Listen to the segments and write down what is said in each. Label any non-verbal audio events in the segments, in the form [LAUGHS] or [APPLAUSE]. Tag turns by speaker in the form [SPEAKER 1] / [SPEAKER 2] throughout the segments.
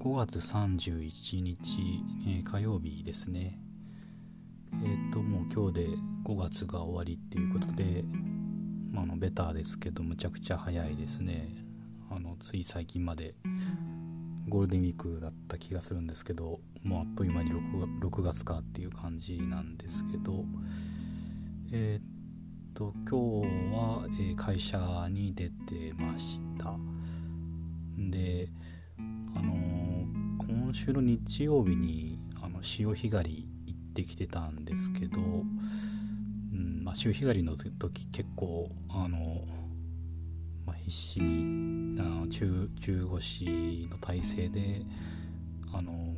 [SPEAKER 1] 5月31日、えー、火曜日ですね。えっ、ー、と、もう今日で5月が終わりっていうことで、まあ、のベターですけど、むちゃくちゃ早いですね。あのつい最近までゴールデンウィークだった気がするんですけど、もうあっという間に 6, 6月かっていう感じなんですけど、えっ、ー、と、今日は、え会社に出てました。で、今週の日曜日にあの潮干狩り行ってきてたんですけど、うんまあ、潮干狩りの時結構あの、まあ、必死にあの中中腰の体勢であの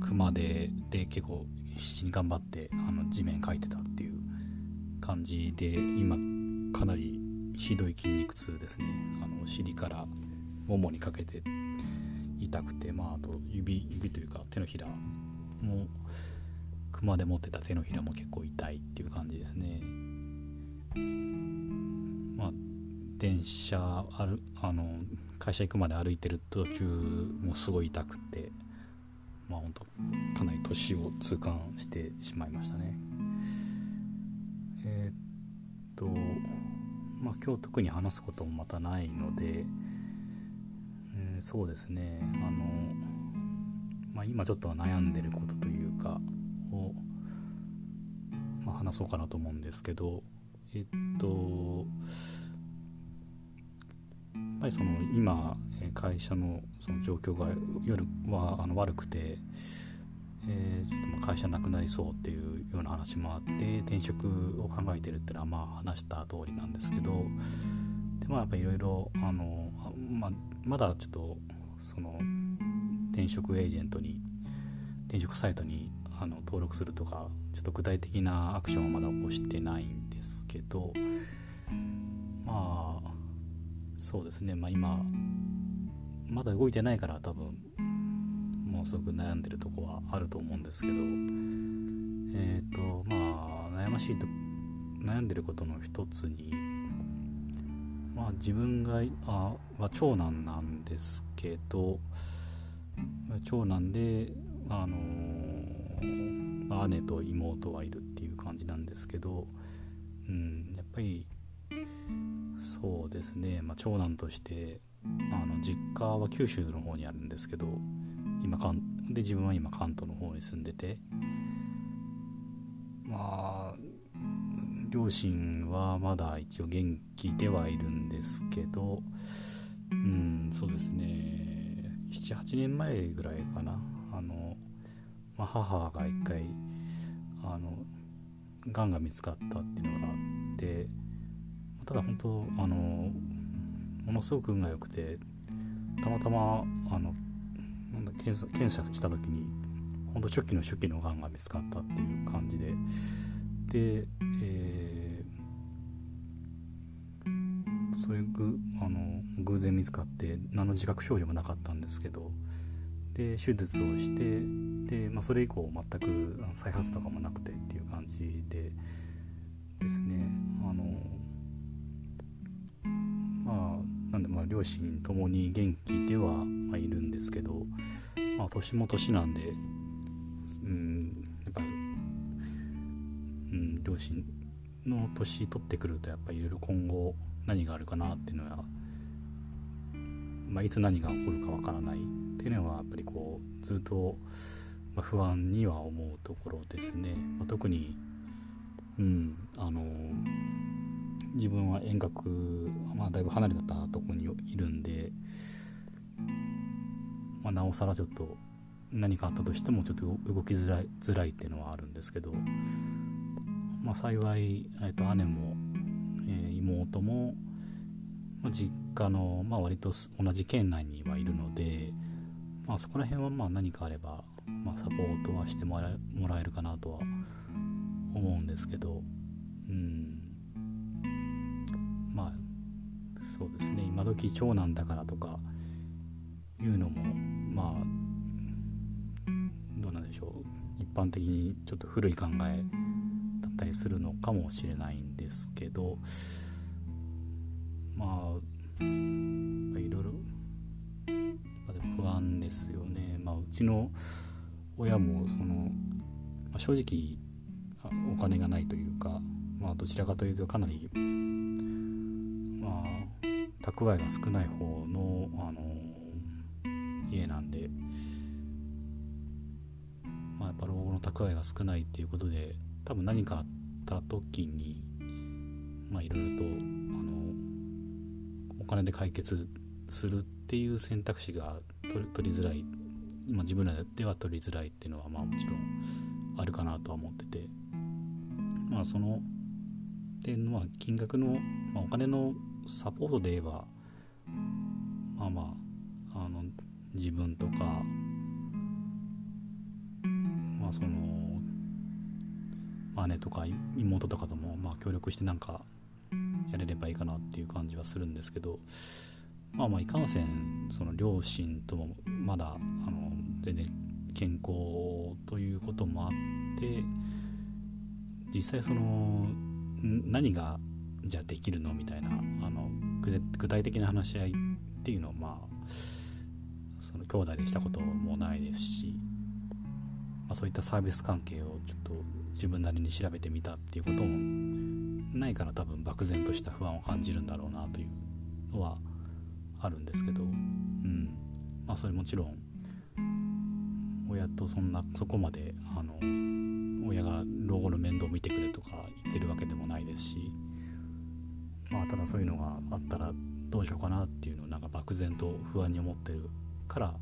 [SPEAKER 1] 熊手で結構必死に頑張ってあの地面かいてたっていう感じで今かなりひどい筋肉痛ですね。あの尻からももにかけて。痛くてまああと指指というか手のひらも熊で持ってた手のひらも結構痛いっていう感じですね。まあ電車あるあの会社行くまで歩いてる途中もすごい痛くてまあ本当かなり年を痛感してしまいましたね。えー、っとまあ今日特に話すこともまたないのでそうですね。あの、まあ、今ちょっと悩んでることというかを、まあ、話そうかなと思うんですけどえっとやっぱりその今会社のその状況が夜はあの悪くて、え、ちょっとま会社なくなりそうっていうような話もあって転職を考えてるっていうのはまあ話した通りなんですけどまあやっぱいろいろあの、まあ、まだちょっとその転職エージェントに転職サイトにあの登録するとかちょっと具体的なアクションはまだ起こしてないんですけどまあそうですね。まあ今まだ動いてないから多分もうすごく悩んでるとこはあると思うんですけどえっ、ー、とまあ悩ましいと悩んでることの一つにまあ、自分があは長男なんですけど長男で、あのー、姉と妹はいるっていう感じなんですけど、うん、やっぱりそうですね、まあ、長男としてあの実家は九州の方にあるんですけど今関で自分は今関東の方に住んでて両親はまだ一応元気ではいるんですけどうんそうですね。78年前ぐらいかな。あの、まあ、母が一回あのがんが見つかったっていうのがあってただ本当あのものすごく運が良くてたまたまあのなんだ検査検査した時に本当初期の初期のがんが見つかったっていう感じでで、えー、それぐあの偶然見つかって何の自覚症状もなかったんですけどで手術をしてで、まあ、それ以降全く再発とかもなくてっていう感じでですね。あのまあなんでまあ両親ともに元気では、ま、いるんですけど、まあ、年も年なんで、うん、両親の年取ってくるとやっぱりいろいろ今後何があるかなっていうのは、まあ、いつ何が起こるかわからないっていうのはやっぱりこうずっと、不安には思うところですね。まあ、特に、うん、あの自分は遠隔、まあ、だいぶ離れたとこにいるんで、まあ、なおさらちょっと何かあったとしてもちょっと動きづらいづらいっていうのはあるんですけどまあ、幸い、えー、と姉も、えー、妹も、まあ、実家の、まあ、割と同じ県内にはいるので、まあ、そこら辺はまあ何かあれば、まあ、サポートはしてもらえもらえるかなとは思うんですけどうん。まあそうですね。今時長男だからとかいうのもまあどうなんでしょう。一般的にちょっと古い考えったりするのかもしれないんですけどまあいろいろ、まあ、不安ですよね。まあ、うちの親もその、まあ、正直お金がないというか、まあ、どちらかというとかなり、まあ、蓄えが少ない方の、あの家なんで、まあ、やっぱ老後の蓄えが少ないっていうことで多分何かあった時にまあいろいろとあのお金で解決するっていう選択肢が取りづらい、まあ、自分らでは取りづらいっていうのはまあもちろんあるかなとは思ってて。まあその点まあ金額の、まあ、お金のサポートで言えばまあまああの自分とかまあその姉とか妹とかともまあ協力してなんかやれればいいかなっていう感じはするんですけどまあまあいかんせんその両親ともまだあの全然健康ということもあって実際その何がじゃあできるのみたいなあの具体的な話し合いっていうのをまあその兄弟でしたこともないですし、まあ、そういったサービス関係をちょっと自分なりに調べてみたっていうこともないから多分漠然とした不安を感じるんだろうなというのはあるんですけど、うん。まあ、それもちろん親とそんなそこまであの親が老後の面倒を見てくれとか言ってるわけでもないですし、まあ、ただそういうのがあったらどうしようかなっていうのをなんか漠然と不安に思ってるから、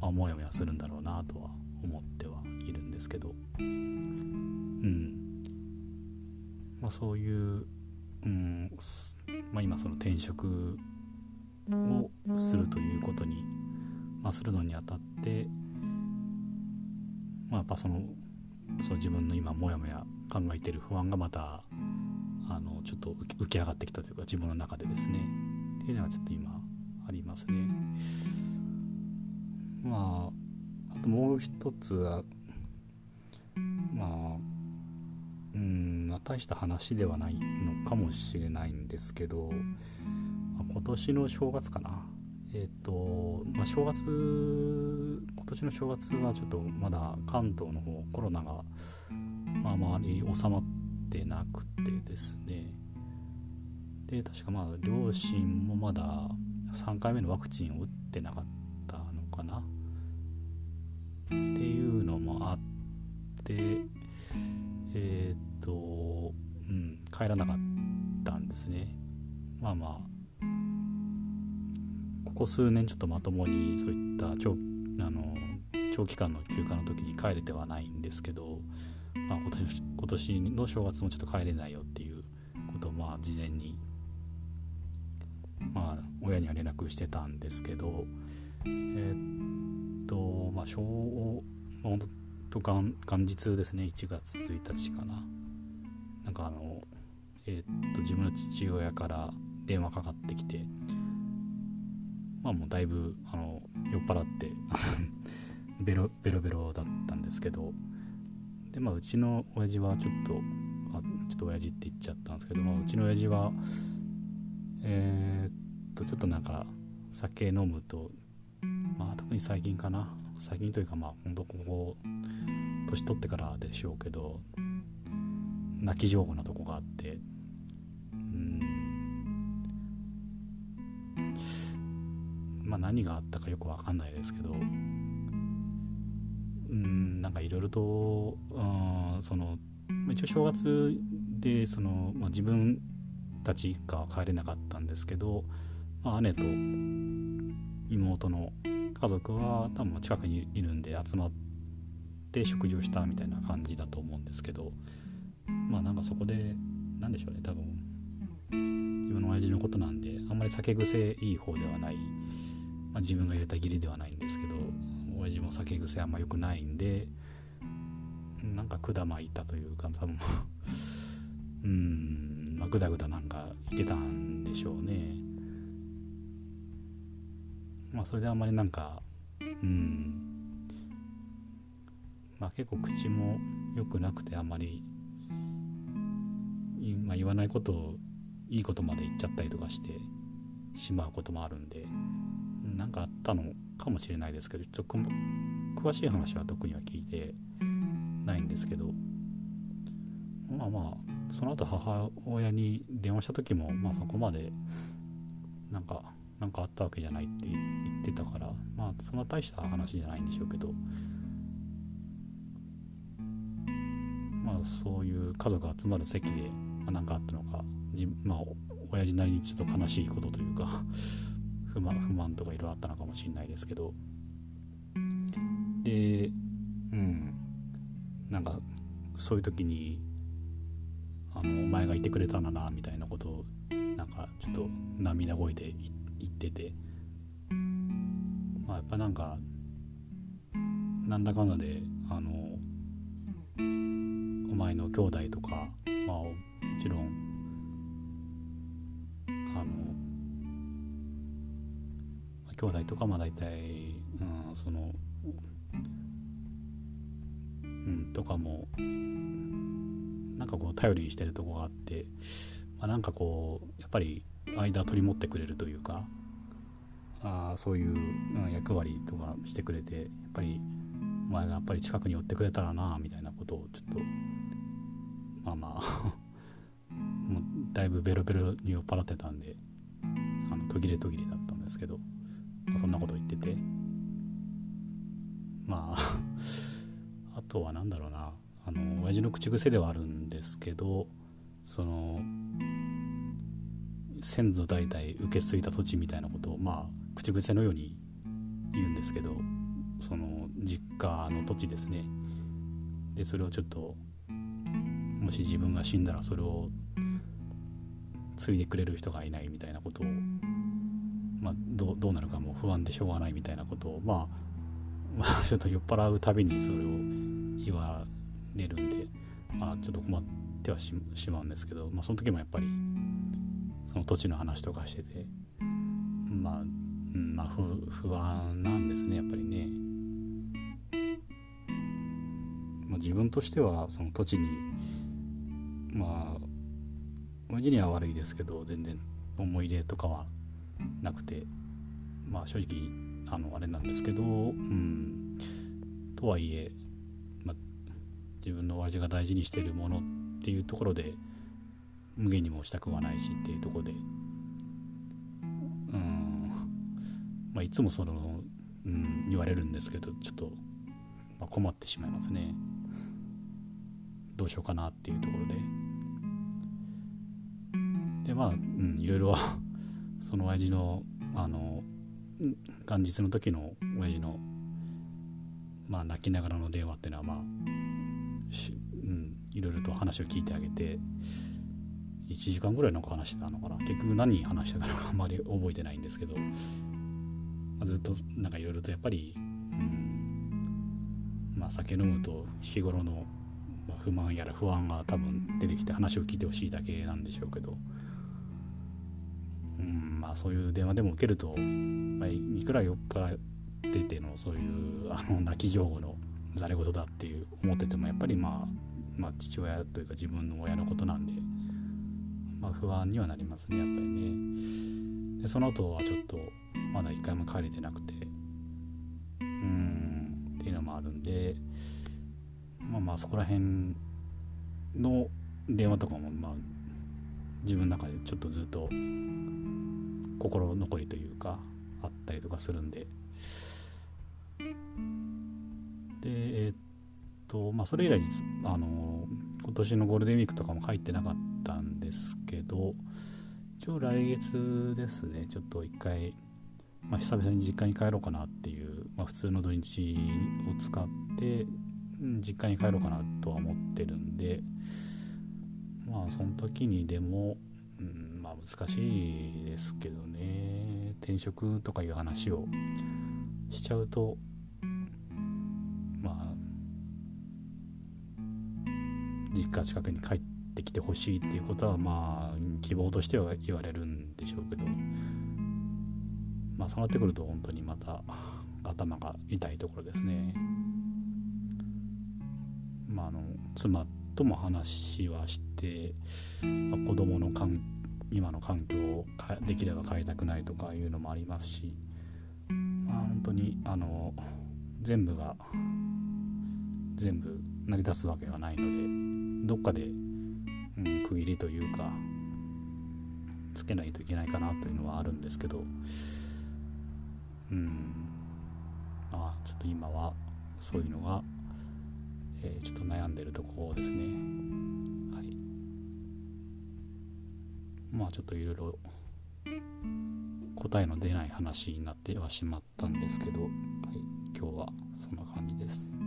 [SPEAKER 1] あ、もやもやするんだろうなとは思ってはいるんですけど。うん。まあそういう、うんまあ、今その転職をするということに、まあ、するのにあたってまあやっぱそのそう自分の今モヤモヤ考えてる不安がまたあのちょっと浮き上がってきたというか自分の中でですね。っていうのはちょっと今ありますね。まああともう一つはまあうん大した話ではないのかもしれないんですけど、まあ、今年の正月かな。えっ、ー、と、まあ、正月今年の正月はちょっとまだ関東の方コロナが、まあ、周り収まってなくてですね。で確かまあ両親もまだ3回目のワクチンを打ってなかったかな？っていうのもあってえっ、ー、とうん帰らなかったんですね。まあまあここ数年ちょっとまともにそういった長あの長期間の休暇の時に帰れてはないんですけど、まあ、今年今年の正月もちょっと帰れないよっていうことをまあ事前にまあ親には連絡してたんですけどえー、っとまあ正本当元日ですね。1月1日かな。なんかあのえー、っと自分の父親から電話かかってきてまあもうだいぶあの酔っ払って [LAUGHS] ベロベロベロだったんですけどでまあうちの親父はちょっとあちょっと親父って言っちゃったんですけど、まあ、うちの親父はえー、っとちょっとなんか酒飲むと最近かな？最近というかまあほんとここ年取ってからでしょうけど泣き上手なとこがあってうん。まあ何があったかよく分かんないですけどうんなんかいろいろとうんその一応正月でその、まあ、自分たち一家は帰れなかったんですけど、まあ、姉と妹の家族は多分近くにいるんで集まって食事をしたみたいな感じだと思うんですけどまあなんかそこで何でしょうね多分自分の親父のことなんであんまり酒癖いい方ではない、まあ、自分が入れた義理ではないんですけど親父も酒癖あんま良くないんでなんか管巻いたというか多分うんまあグダグダなんか言ってたんでしょうね。まあそれであんまりなんかうん。まあ結構口も良くなくてあんまり、まあ、言わないことをいいことまで言っちゃったりとかしてしまうこともあるんで何かあったのかもしれないですけどちょっと詳しい話は特には聞いてないんですけどまあまあその後母親に電話した時もまあそこまでなんかなんかあったわけじゃないってってたからまあそんな大した話じゃないんでしょうけどまあそういう家族集まる席で何かあったのかまあ親父なりにちょっと悲しいことというか [LAUGHS] 不満不満とかいろいろあったのかもしれないですけど。でうん。なんかそういう時にあのお前がいてくれたんだなみたいなことをなんかちょっと涙声で言ってて。まあやっぱなんかなんだかんだであのお前の兄弟とかまあもちろんあの兄弟とかまあ大体、うん、そのうんとかもなんかこう頼りにしてるとこがあって、まあ、なんかこうやっぱり間取り持ってくれるというかあそういう、うん、役割とかしてくれてやっぱりお前がやっぱり近くに寄ってくれたらなみたいなことをちょっとまあまあ [LAUGHS] もうだいぶベロベロに酔っ払ってたんであの途切れ途切れだったんですけど、まあ、そんなこと言ってて。まあ [LAUGHS] あとは何だろうな。あの親父の口癖ではあるんですけどその先祖代々受け継いだ土地みたいなことをまあ口癖のように言うんですけどその実家の土地ですね。でそれをちょっともし自分が死んだらそれを継いでくれる人がいないみたいなことを、まあ、どうなるかも不安でしょうがないみたいなことを、まあ、[LAUGHS] まあちょっと酔っ払うたびにそれを言われるんで、まあ、ちょっと困ってはしまうんですけど、まあ、その時もやっぱりその土地の話とかしてて、まあ不安なんですねやっぱりね。まあ、自分としてはその土地にまあ親父には悪いですけど全然思い入れとかはなくてまあ正直あのあれなんですけどうんとはいえ、まあ、自分の親父が大事にしてるものっていうところで無限にもしたくはないしっていうところでまあいつもその、うん、言われるんですけどちょっと、まあ、困ってしまいますね。どうしようかなっていうところで。でまあ、うん、いろいろ [LAUGHS] その親父のあの元日の時の親父のまあ泣きながらの電話っていうのはまあうん、いろいろと話を聞いてあげて1時間ぐらいなんか話してたのかな。結局何話してたのかあんまり覚えてないんですけど、ずっとなんかいろいろとやっぱり、うんまあ、酒飲むと日頃の不満やら不安が多分出てきて話を聞いてほしいだけなんでしょうけど。うんまあ、そういう電話でも受けると、まあ、いくら酔っ払っててのそういうあの泣き上手のざれ言だっていう思っててもやっぱりまあ、まあ、父親というか自分の親のことなんで、まあ、不安にはなりますねやっぱりねでその後はちょっとまだ一回も帰れてなくて。うんっていうのもあるんでまあまあそこら辺の電話とかもまあ自分の中でちょっとずっと心残りというかあったりとかするんで。でえー、っとまあそれ以来あの今年のゴールデンウィークとかも入ってなかったんですけど一応来月ですねちょっと一回、まあ、久々に実家に帰ろうかなっていう、まあ、普通の土日を使って実家に帰ろうかなとは思ってるんでまあその時にでもうんまあ難しいですけどね。転職とかいう話をしちゃうとまあ実家近くに帰ってきてほしいっていうことはまあ希望としては言われるんでしょうけど。まあそうなってくると本当にまた頭が痛いところですね。まあ、あの妻とも話はして、まあ、子供の環今の環境をできれば変えたくないとかいうのもありますしま、本当にあの全部が全部成り立つわけがないのでどっかで、うん、区切りというかつけないといけないかなというのはあるんですけどうん。まあちょっと今はそういうのが、えー、ちょっと悩んでるところですね。はい。まあちょっといろいろ答えの出ない話になってはしまったんですけど、はい、今日はそんな感じです。